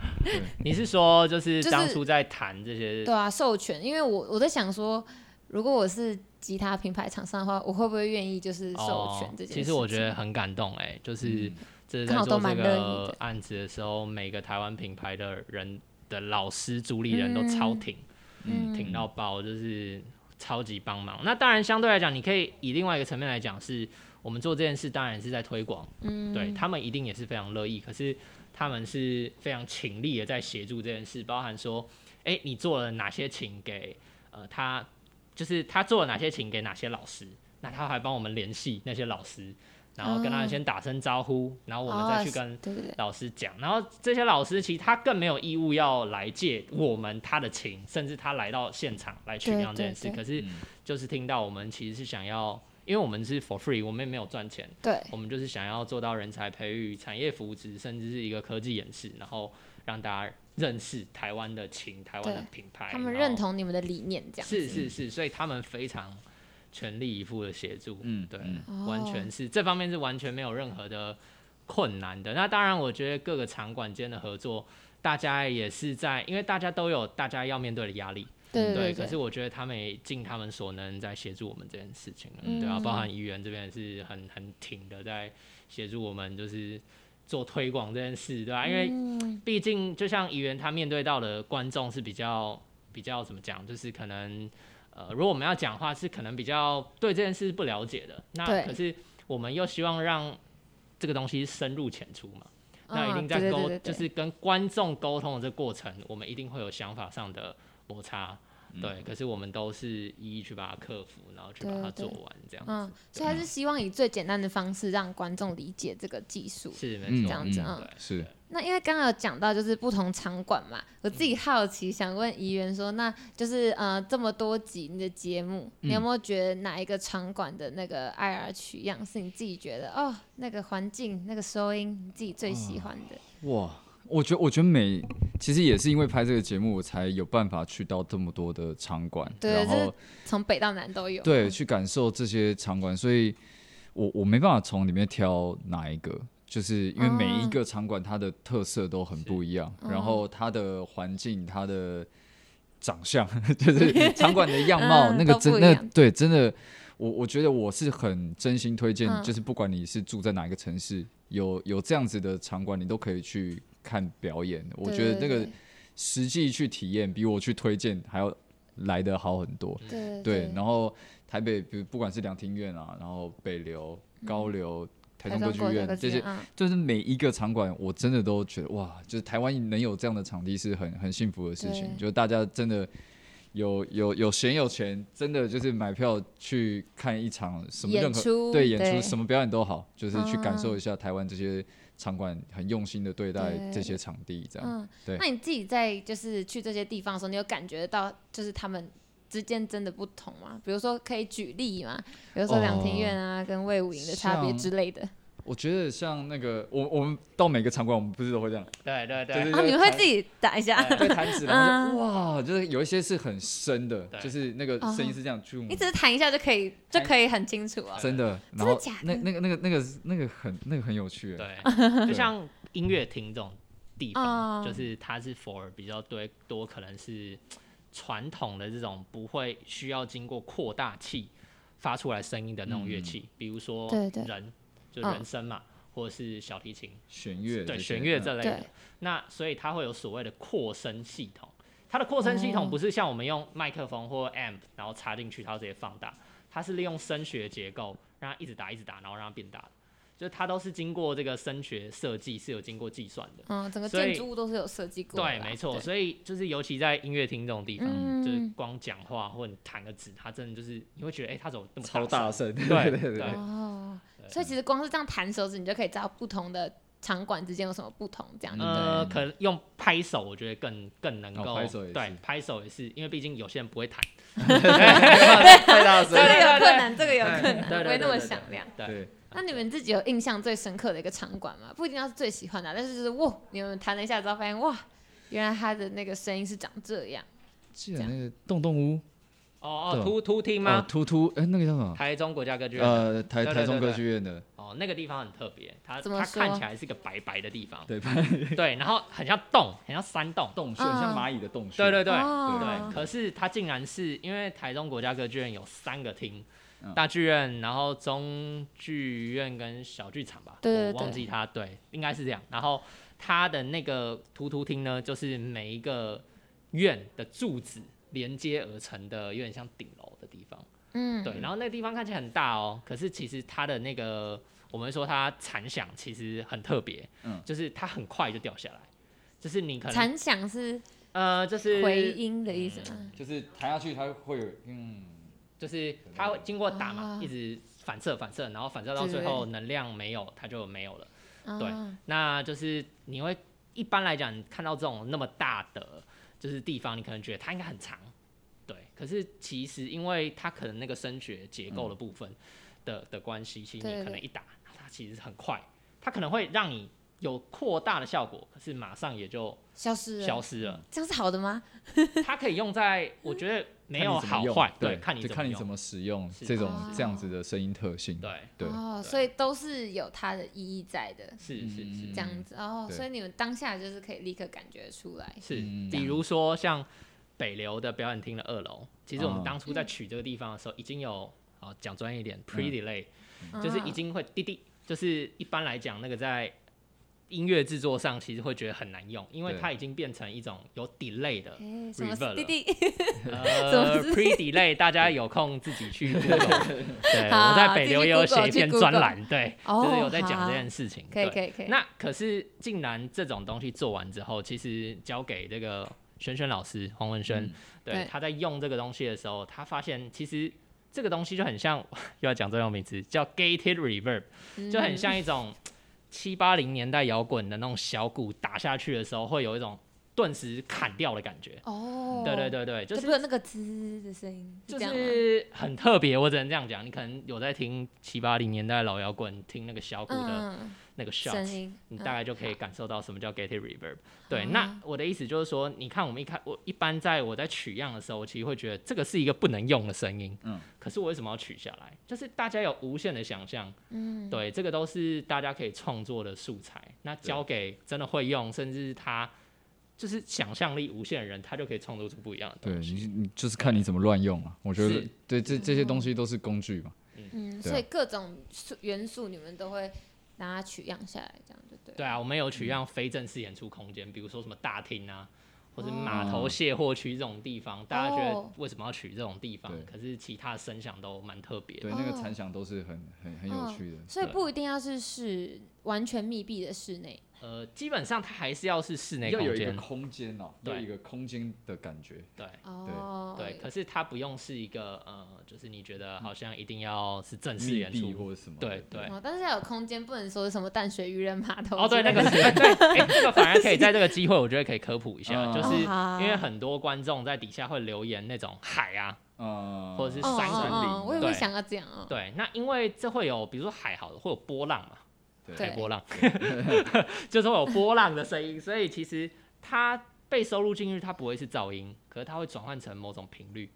你是说就是当初在谈这些？
对啊，授权，因为我我在想说，如果我是吉他品牌厂商的话，我会不会愿意就是授权这件事？
哦其实我觉得很感动哎、就是
嗯
这是在做这个案子的时候，每个台湾品牌的人的老师、主理人都超挺，
嗯
挺到爆，就是超级帮忙。那当然，相对来讲，你可以以另外一个层面来讲，是我们做这件事当然是在推广，
嗯
对他们一定也是非常乐意，可是他们是非常倾力的在协助这件事，包含说，哎、你做了哪些请给呃他，就是他做了哪些请给哪些老师，那他还帮我们联系那些老师，然后跟他们先打声招呼，然后我们再去跟
哦对对对，
老师讲，然后这些老师其实他更没有义务要来借我们他的琴，甚至他来到现场来取样这件事。
对对
可是就是听到我们其实是想要，因为我们是 for free，我们也没有赚钱，
对
我们就是想要做到人才培育、产业扶植，甚至是一个科技演示，然后让大家认识台湾的琴、台湾的品牌，
他们认同你们的理念，这样
是是是，所以他们非常全力以赴的协助，对，
嗯嗯
哦
完全是这方面是完全没有任何的困难的。那当然，我觉得各个场馆间的合作，大家也是在，因为大家都有大家要面对的压力，
对
对。
对
可是我觉得他们也尽他们所能在协助我们这件事情了，
嗯
对啊，包含议员这边也是很很挺的在协助我们，就是。做推广这件事，对吧、因为
嗯
毕竟就像议员他面对到的观众是比较比较怎么讲，就是可能呃，如果我们要讲话是可能比较对这件事不了解的，那可是我们又希望让这个东西深入浅出嘛，那一
嗯
定在沟
对对对对
就是跟观众沟通的这个过程，我们一定会有想法上的摩擦。对，可是我们都是一一去把它克服，然后去把它做完，这样子。
嗯，所以还是希望以最简单的方式让观众理解这个技术。
嗯
是没错，
这样子
嗯
嗯
对，
是
那因为刚刚有讲到就是不同场馆嘛，我自己好奇想问怡园说，那就是呃这么多集你的节目，你有没有觉得哪一个场馆的那个 IR 取样是你自己觉得哦那个环境那个收音你自己最喜欢的？
哇，我觉得我觉得每其实也是因为拍这个节目，我才有办法去到这么多的场馆，
对
然后
从北到南都有。
对去感受这些场馆，所以我我没办法从里面挑哪一个。就是因为每一个场馆它的特色都很不一样，然后它的环境、它的长相，(laughs) 就是 (laughs) 场馆的样貌，
嗯
那个真那对真的，我我觉得我是很真心推荐，
嗯。
就是不管你是住在哪一个城市，有有这样子的场馆，你都可以去看表演。我觉得那个实际去体验，比我去推荐还要来的好很多。
对
对，然后台北，比如不管是两厅院啊，然后北流、高流、台中歌剧院这些，
嗯
就是每一个场馆，我真的都觉得哇，就是台湾能有这样的场地是很很幸福的事情。就是大家真的有有有闲有钱，真的就是买票去看一场什么
演
任何
出
对演
对
出什么表演都好，就是去感
嗯
受一下台湾这些场馆很用心的对待这些场地，这样。
嗯，
对
那你自己在就是去这些地方的时候，你有感觉到就是他们之间真的不同吗？比如说可以举例吗？比如说两庭院啊、跟魏武营的差别之类的。
我觉得像那个我我们到每个场馆，我们不是都会这样，
对对对，
就是
啊，你们会自己打一下？
对弹指，然后就
嗯
哇，就是有一些是很深的，就是那个声音是这样，就
你只是弹一下就可以，就可以很清楚啊。
真的，
真
然后
的假的
那那个那个那个那个很那个很有趣，，(laughs)
对，就像音乐厅这种地方，
哦
就是它是 for 比较多多可能是传统的这种不会需要经过扩大器发出来声音的那种乐器，比如说人，就
嗯
人声嘛，或者是小提琴，
弦乐
对弦乐这类
对
的。那所以它会有所谓的扩声系统。它的扩声系统
哦
不是像我们用麦克风或 amp 然后插进去，它直接放大，它是利用声学结构让它一直打一直打，然后让它变大的。就它都是经过这个声学设计是有经过计算的。
嗯，整个建筑物都是有设计过的
对，没错。所以就是尤其在音乐厅这种地方，
嗯
就是光讲话或者弹个指，它真的就是你会觉得，哎、它怎么那么
超大
声？
声，(laughs)
对
对
对
哦，所以其实光是这样弹手指，你就可以知道不同的场馆之间有什么不同，这样对不对？
呃，可能用拍手，我觉得更更能够、
哦拍手也是
对，拍手也是，因为毕竟有些人不会弹，(laughs) (laughs)
太大声
这个
对对
有困难，这个有困难，
对对
不会那么
对对
响亮。
对
对，
那你们自己有印象最深刻的一个场馆吗？不一定要是最喜欢的啊，但是就是哇，你们弹了一下之后发现哇，原来他的那个声音是长这样。
记得那个洞洞屋？
哦哦，
对
突突厅
哦
吗？
突突，哎，那个叫什么？
台中国家歌剧院。
呃，台台中歌剧院的，
哦，那个地方很特别，它它看起来是一个白白的地方，
对，
对，然后很像洞，很像山洞，
洞穴
嗯
像蚂蚁的洞穴，
对对对、
哦。
对。可是它竟然是因为台中国家歌剧院有三个厅，
嗯
大剧院，然后中剧院跟小剧场吧，
对对
我忘
对
记它，对，应该是这样。然后它的那个突突厅呢，就是每一个院的柱子连接而成的，有点像顶楼的地方。
嗯，
对，然后那个地方看起来很大哦，可是其实它的那个，我们说它残响其实很特别，
嗯
就是它很快就掉下来，就是你可能
残响是
呃，就是
回音的意思吗？
就是弹下去它会有，嗯，
就是它会经过打嘛，
啊
一直反射反射，然后反射到最后能量没有，它就没有了。对
啊
那就是你会一般来讲，看到这种那么大的就是地方，你可能觉得它应该很长，对。可是其实因为它可能那个声学结构的部分的、的关系，其实你可能一打，它其实很快，它可能会让你有扩大的效果，可是马上也就
消失了，
消失了。
这样是好的吗？(laughs)
它可以用在，我觉得没有好坏，
对，
看你怎么用
就看你怎。么使用
是。
这种
哦。
这样子的声音特性，
对，
对，
哦，所以都是有它的意义在的，
是是是
嗯
这样子。哦，
对。
所以你们当下就是可以立刻感觉出来。
是
嗯，
比如说像北流的表演厅的二楼，其实我们
哦
当初在取这个地方的时候，已经有啊讲专业一点 pre delay，、
嗯。
就是已经会滴滴，就是一般来讲那个在音乐制作上其实会觉得很难用，因为它已经变成一种有 delay 的。
哎，什么
reverb
弟弟？
呃，(laughs) (laughs) pre delay 大家有空自己去 Google，(laughs) 对，我在北流也有写一篇
去
专栏，对，
哦
就是有在讲
好
这件事情。
可以可以可以。
那可是竟然这种东西做完之后，其实交给这个轩轩老师黄文轩，
嗯
对
对
他在用这个东西的时候，他发现其实这个东西就很像，又要讲这种名词叫 gated reverb，就很
嗯
像一种七八零年代摇滚的那种小鼓打下去的时候，会有一种顿时砍掉的感觉。
哦，
对对对对，就
就是那个滋的声音，
就是很特别，我只能这样讲。你可能有在听七八零年代老摇滚，听那个小鼓的
嗯
那个 shot，
声音，
你
嗯
大概就可以感受到什么叫 gated reverb。对，
啊
那我的意思就是说，你看我们一开，我一般在我在取样的时候，我其实会觉得这个是一个不能用的声音，
嗯，
可是我为什么要取下来？就是大家有无限的想象，
嗯，
对，这个都是大家可以创作的素材。那交给真的会用，甚至他就是想象力无限的人，他就可以创作出不一样的
对
东西。
你你就是看你怎么乱用啊，我觉得
是
对这这些东西都是工具嘛，
嗯，所以各种素元素你们都会拿它取样下来，这样就对了。
对啊，我们有取样非正式演出空间，比如说什么大厅啊，或者码头卸货区这种地方，大家觉得
哦
为什么要取这种地方
对？
可是其他的声响都蛮特别的。
对，那个
哦
残响都是很很很有
嗯
趣的。
所以不一定要是室完全密闭的室内。
呃，基本上它还是要是室内
要有
空间，
一个空间哦，要有
对
一个空间的感觉。
对
哦，
对。可是它不用是一个呃，就是你觉得好像一定要是正式
密
演出，
或者什么的？
对对。
哦，但是要有空间，不能说是什么淡水渔人码头
哦，对，
之类的。
那个是哎对，(laughs) 哎，这个反而可以在这个机会，我觉得可以科普一下，
嗯 (laughs)
就是因为很多观众在底下会留言那种海啊，
嗯，
或者是
哦
山林
哦哦，我也会
对
想要这样哦。
对，那因为这会有，比如说海好了，会有波浪嘛，波浪，(laughs) 就是会有波浪的声音，所以其实它被收录进去，它不会是噪音，可是它会转换成某种频率，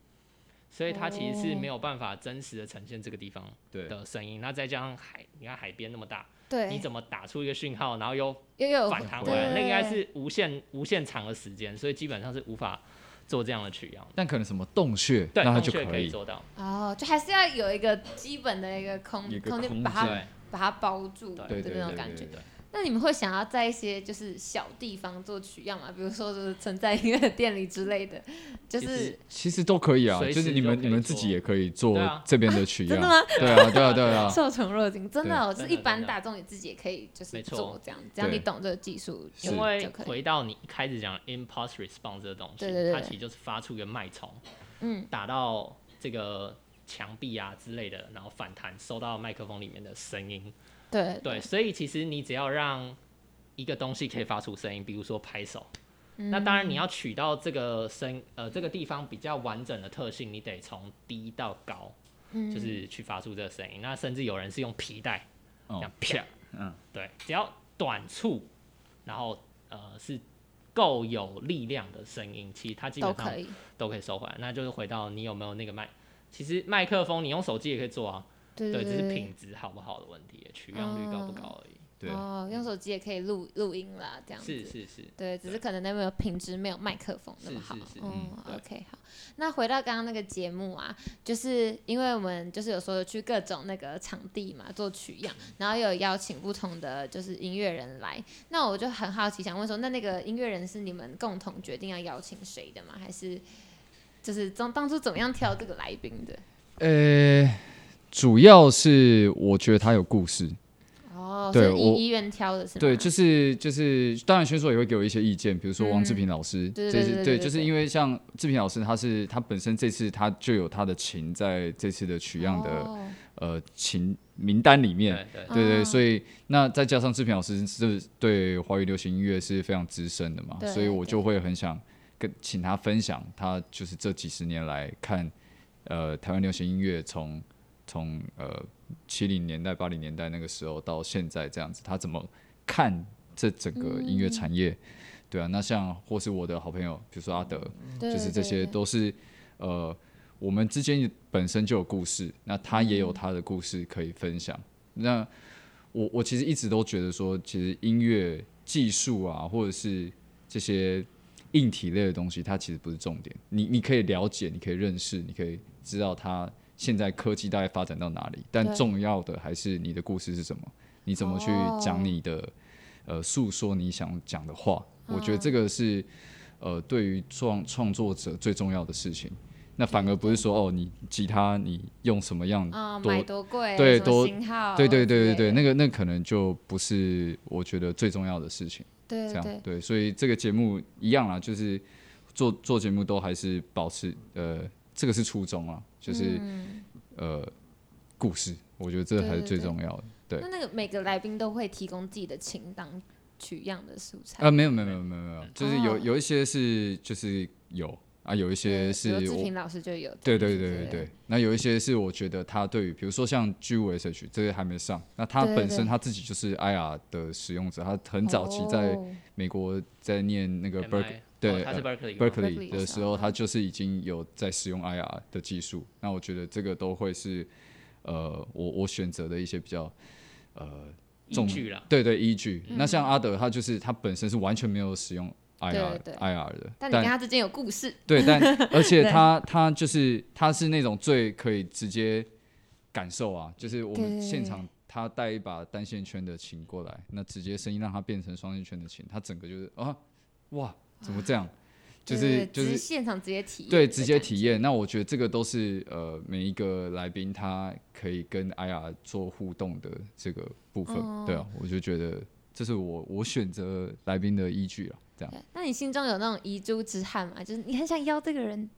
所以它其实是没有办法真实的呈现这个地方
对
的声音。那再加上海，你看海边那么大，
对，
你怎么打出一个讯号，然后又
又有
反弹回来，那应该是无限无限长的时间，所以基本上是无法做这样的取样。
但可能什么洞穴，
对，
那它
洞穴
就可以。
可以做到。
哦，就还是要有一个基本的一个空
一个
空间，把它
对
把它包住
对
的
对对对
那种感觉
对。
对，
那你们会想要在一些就是小地方做取样吗？比如说就是存在音乐店里之类的，就是
其实都可以啊，就是你们你们自己也可以做这边的取 (laughs) 样。
真的吗？
对啊，对啊，对啊。(laughs)
受宠若惊，真的哦，就是一般大众你自己也可以就是
没错
做这样，只要你懂这个技术就，
因为
就可以。
回到你一开始讲 impulse response 这个东西，
对对对
它其实就是发出一个脉冲，
嗯，
打到这个墙壁啊之类的，然后反弹收到麦克风里面的声音。
对
对，所以其实你只要让一个东西可以发出声音，比如说拍手，
嗯
那当然你要取到这个声呃这个地方比较完整的特性，你得从低到高，
嗯
就是去发出这个声音。那甚至有人是用皮带这
哦
样啪，
嗯，
对，只要短促，然后呃是够有力量的声音，其实它基本上
都可以。
都可以收回来。那就是回到你有没有那个麦，其实麦克风你用手机也可以做啊，对，只是品质好不好的问题，取样率高不高而已。
对，
哦，用手机也可以录录音啦，这样子。
是是是，
对，只是可能那边有品质没有麦克风那么好。
是是是
嗯
嗯
，OK，好。那回到刚刚那个节目啊，就是因为我们就是有时候去各种那个场地嘛做取样，然后有邀请不同的就是音乐人来。那我就很好奇，想问说，那那个音乐人是你们共同决定要邀请谁的吗？还是就是当当初怎么样挑这个来宾的？
呃，主要是我觉得他有故事，
哦，
对我
医院挑的是吗？
对，就是就是，当然选手也会给我一些意见，比如说王志
嗯
平老师，
对对
这是对，就是因为像志平老师，他是他本身这次他就有他的琴在这次的取样的、
哦。
呃琴名单里面，
对对
对。所以那再加上志平老师是对华语流行音乐是非常资深的嘛，所以我就
对
会很想跟请他分享他就是这几十年来看呃台湾流行音乐从从呃七零年代八零年代那个时候到现在这样子，他怎么看这整个音乐产业？对啊，那像或是我的好朋友，比如说阿德，
对
就是这些都是呃我们之间本身就有故事，那他也有他的故事可以分享。那我我其实一直都觉得说，其实音乐技术啊，或者是这些硬体类的东西，它其实不是重点。你你可以了解，你可以认识，你可以知道它现在科技大概发展到哪里，但重要的还是你的故事是什么，你怎么去
哦
讲你的、呃诉说你想讲的话。我觉得
嗯
这个是呃对于创创作者最重要的事情。那反而不是说哦，你吉他你用什么样
买多贵，
对多
型号，
对对对对对，那个那可能就不是我觉得最重要的事情。
对对
这样
对，
所以这个节目一样啦，就是做做节目都还是保持呃，这个是初衷啊，就是、
嗯。
呃故事，我觉得这还是最重要的。对。
那那个每个来宾都会提供自己的情当取样的素材
啊，没有没有没有没有没有，就是有
哦
有一些是就是有啊，有一些是我
志平老师就有，
对对对对对，那有一些是我觉得他对于，比如说像 G 五 S H 这些还没上，那他本身他自己就是 IR 的使用者，他很早期在
哦
美国在念那个 Berkeley 对
是 Berkeley 吗
Berkeley 的时候，他就是已经有在使用 IR 的技术。那我觉得这个都会是呃，我我选择的一些比较呃重
依据啦。
对对依据。
嗯
那像阿德，他就是他本身是完全没有使用 IR
对
IR 的，
但你跟他之间有故事，(laughs)
对，但而且 (laughs) 他他就是他是那种最可以直接感受啊，就是我们现场他带一把单线圈的琴过来，那直接声音让他变成双线圈的琴，他整个就是啊，哇，怎么这样？就是就是
现场直接体验，
对，直接体。验。那我觉得这个都是呃每一个来宾他可以跟 IR 做互动的这个部分。
哦
对啊，我就觉得这是我我选择来宾的依据啊。这样。
那你心中有那种遗珠之憾吗？就是你很想邀这个人，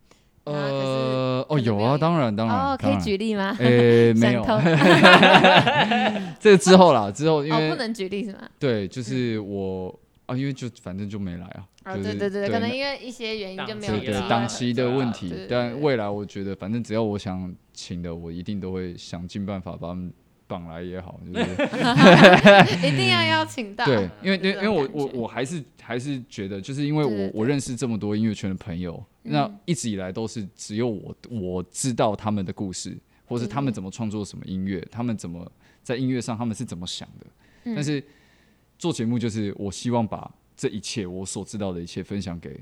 呃，哦，
有
有啊，当然，当然，
哦，可以。举例吗？
诶，(laughs) 没有 (laughs) 这个之后啦，之后因
哦，
为
不能举例是吗？
对，就是我啊，因为就反正就没来啊。
哦，对对对，可能因为一些原因就没有
对对
档期
的问题但未来我觉得，反正只要我想请的，我一定都会想尽办法把他们绑来也好，(laughs) 就是 (laughs)
一定要邀请到。
对，因为因为因为我我我还是还是觉得，就是因为我我认识这么多音乐圈的朋友，那
嗯
一直以来都是只有我我知道他们的故事，或是他们
嗯
怎么创作什么音乐，他们怎么在音乐上他们是怎么想的。
嗯。
但是做节目就是我希望把这一切我所知道的一切分享给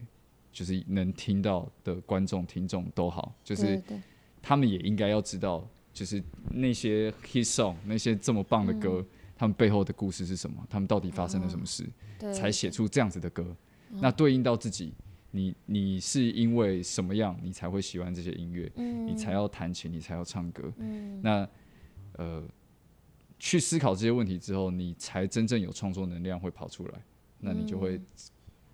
就是能听到的观众听众都好，就是他们也应该要知道，就是那些 hit song 那些这么棒的歌，他们背后的故事是什么，他们到底发生了什么事，
对，
才写出这样子的歌。那对应到自己，你你是因为什么样，你才会喜欢这些音乐，
嗯
你才要弹琴，你才要唱歌。
嗯
那呃，去思考这些问题之后，你才真正有创作能量会跑出来，那你就会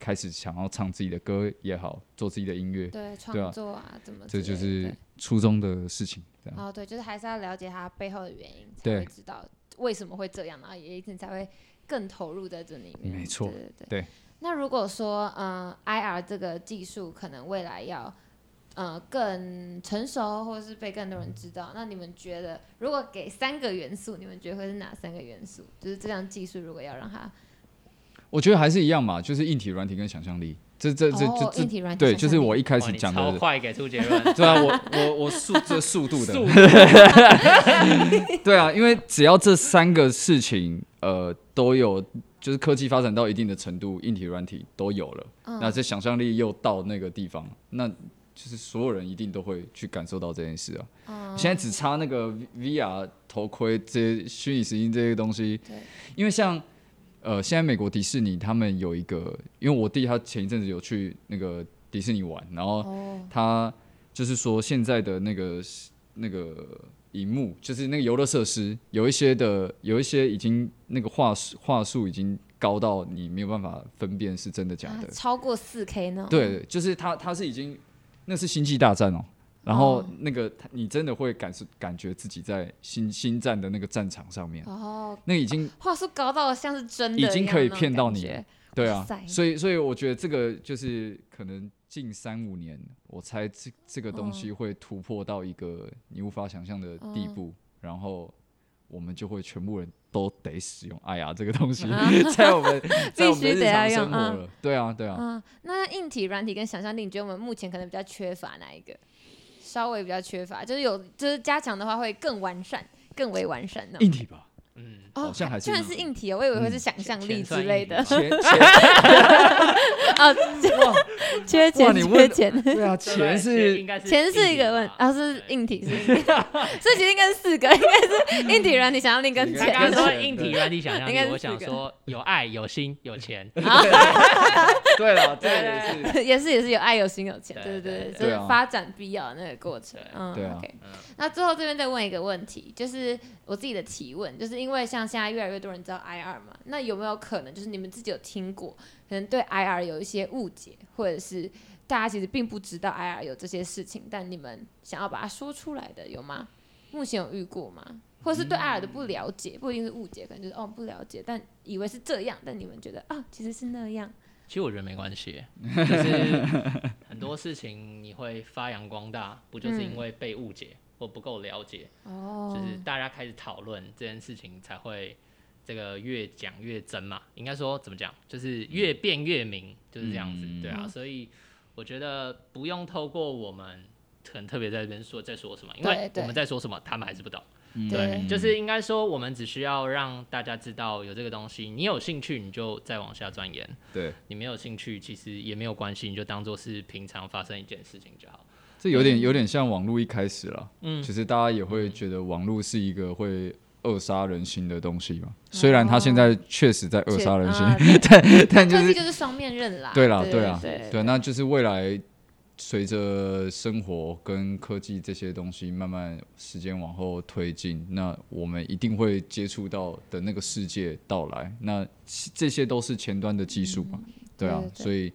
开始想要唱自己的歌也好，做自己的音乐，
对创作啊，怎么？
这就是
对
初衷的事情。这样。
哦，对，就是还是要了解它背后的原因，才
对
会知道为什么会这样，然后也一定才会更投入在这里面。
没错
对对对。那如果说，呃，IR 这个技术可能未来要，呃，更成熟，或者是被更多人知道，那你们觉得，如果给三个元素，你们觉得会是哪三个元素？就是这项技术如果要让它，
我觉得还是一样嘛，就是硬体、软体跟想象力。这这这这，
这
对，就是我一开始讲的。
超快给出结论，
对啊，我我我速这速度的
速，(laughs)
对啊，因为只要这三个事情，呃，都有，就是科技发展到一定的程度，硬体、软体都有了，
嗯
那这想象力又到那个地方，那就是所有人一定都会去感受到这件事啊。
嗯
现在只差那个 VR 头盔这些虚拟实境这些东西
对，
因为像呃，现在美国迪士尼他们有一个，因为我弟他前一阵子有去那个迪士尼玩，然后
哦，
他就是说现在的那个那个荧幕，就是那个游乐设施，有一些的有一些已经那个画术画术已经高到你没有办法分辨是真的假的。
啊超过四 K 呢？
对，就是他他是已经那是星际大战哦。然后
哦。
那个他你真的会感受感觉自己在新新战的那个战场上面，
哦，
那已经
话术高到像是真的，
已经可以骗到你对啊，所以所以我觉得这个就是可能近三五年，我猜这这个东西会突破到一个你无法想象的地步，然后我们就会全部人都得使用哎呀这个东西，(laughs) 在我们 (laughs) 在我们的日
必须得要
常生活了。对啊，对啊，
嗯，那硬体、软体跟想象力，你觉得我们目前可能比较缺乏哪一个？稍微比较缺乏，就是有，就是加强的话会更完善、更为完善呢。
嗯，
哦，
好像还是
居然
硬体
是硬体哦，我以为会是
嗯
想象力之类的。
钱钱 (laughs)
哦，缺钱缺钱，
对啊，钱是
应该是
钱是一个问啊是硬体是 (laughs) 所以其实应该是四个，应该是硬体、软体、想象力跟钱。
刚刚说硬体、软体想象
应该是
力，我想说 (laughs) 有爱、有心、有钱，
对了，对也是
也是也是有爱有心有钱，对
对
对对，
对
就是
对啊
发展必要的那个过程。嗯
对啊
，OK
嗯。
那最后这边再问一个问题，就是我自己的提问，就是因为像现在越来越多人知道 IR 嘛，那有没有可能就是你们自己有听过，可能对 IR 有一些误解，或者是大家其实并不知道 IR 有这些事情，但你们想要把它说出来的有吗？目前有遇过吗？或者是对 IR 的不了解，不一定是误解，可能就是哦不了解，但以为是这样，但你们觉得啊其实是那样。
其实我觉得没关系，(laughs) 就是很多事情你会发扬光大，不就是因为被误解或不够了解，
哦，
就是大家开始讨论这件事情，才会这个越讲越真嘛。应该说怎么讲，就是越辩越明，就是这样子，
嗯
对啊。
嗯
所以我觉得不用透过我们可能特别在这边说在说什么，因为我们在说什么，他们还是不懂。
嗯
对
就是应该说，我们只需要让大家知道有这个东西，你有兴趣你就再往下钻研，
对，
你没有兴趣其实也没有关系，你就当做是平常发生一件事情就好。
这有点有点像网络一开始了，
嗯
其实大家也会觉得网络是一个会扼杀人心的东西嘛。虽然它现在确实在扼杀人心，
啊 (laughs)
但但就是
就是双面刃啦。
对啦，
对
对啊，
对
对，那就是未来随着生活跟科技这些东西慢慢时间往后推进，那我们一定会接触到的那个世界到来。那这些都是前端的技术嘛，对啊，所以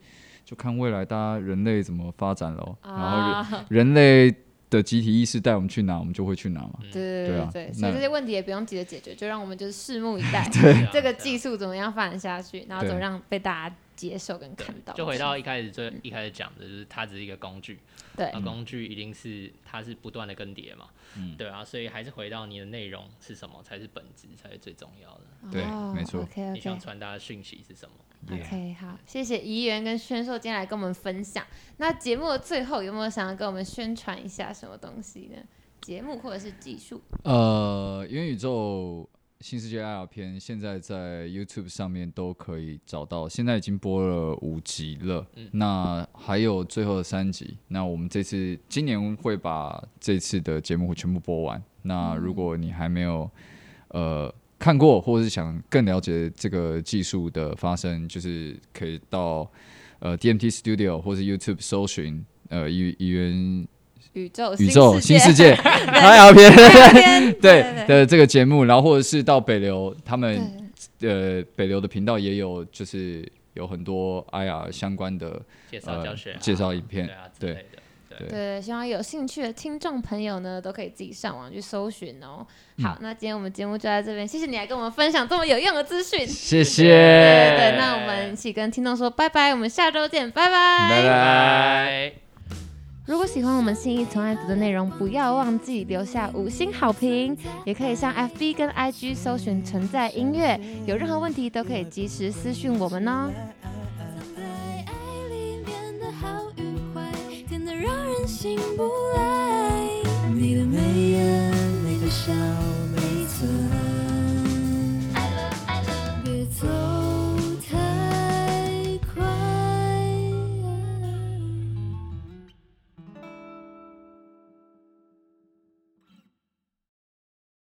就看未来大家人类怎么发展喽。然后人类的集体意识带我们去哪，我们就会去哪嘛。
对对
对啊
对，所以这些问题也不用急着解决，就让我们就是拭目以待，(laughs) 这个技术怎么样发展下去，然后怎么
对
让被大家接受跟看到。
就回到一开始最一开始讲的，就是它只是一个工具，
对
那工具一定是它是不断的更迭嘛，嗯对啊，所以还是回到你的内容是什么才是本质，才是最重要的。
对没错
OK
你想传达的讯息是什么
？OK，好，谢谢怡园跟宣硕今天来跟我们分享。那节目的最后有没有想要跟我们宣传一下什么东西呢？节目或者是技术？
呃，元宇宙新世界 IR 片现在在 YouTube 上面都可以找到，现在已经播了五集了，
嗯
那还有最后的三集。那我们这次今年会把这次的节目全部播完。那如果你还没有呃看过，或者是想更了解这个技术的发生，就是可以到呃 DMT Studio 或是 YouTube 搜寻呃语语言
宇宙
宇宙新世
界
界 (laughs) IR 片。(laughs) 对
对
的这个节目，然后或者是到北流，他们呃北流的频道也有，就是有很多 IR 相关的
介绍教学
介绍影片
对啊之
对
类的。对，
希望有兴趣的听众朋友呢，都可以自己上网去搜寻哦。好，那今天我们节目就在这边，谢谢你来跟我们分享这么有用的资讯。
谢谢，
对对对，那我们一起跟听众说拜拜，我们下周见，拜拜。
拜拜。
如果喜欢我们新一从爱读的内容，不要忘记留下五星好评，也可以上 FB 跟 IG 搜寻存在音乐，有任何问题都可以及时私讯我们哦。
藏在爱里面的好与坏，甜得让人醒不来。你的笑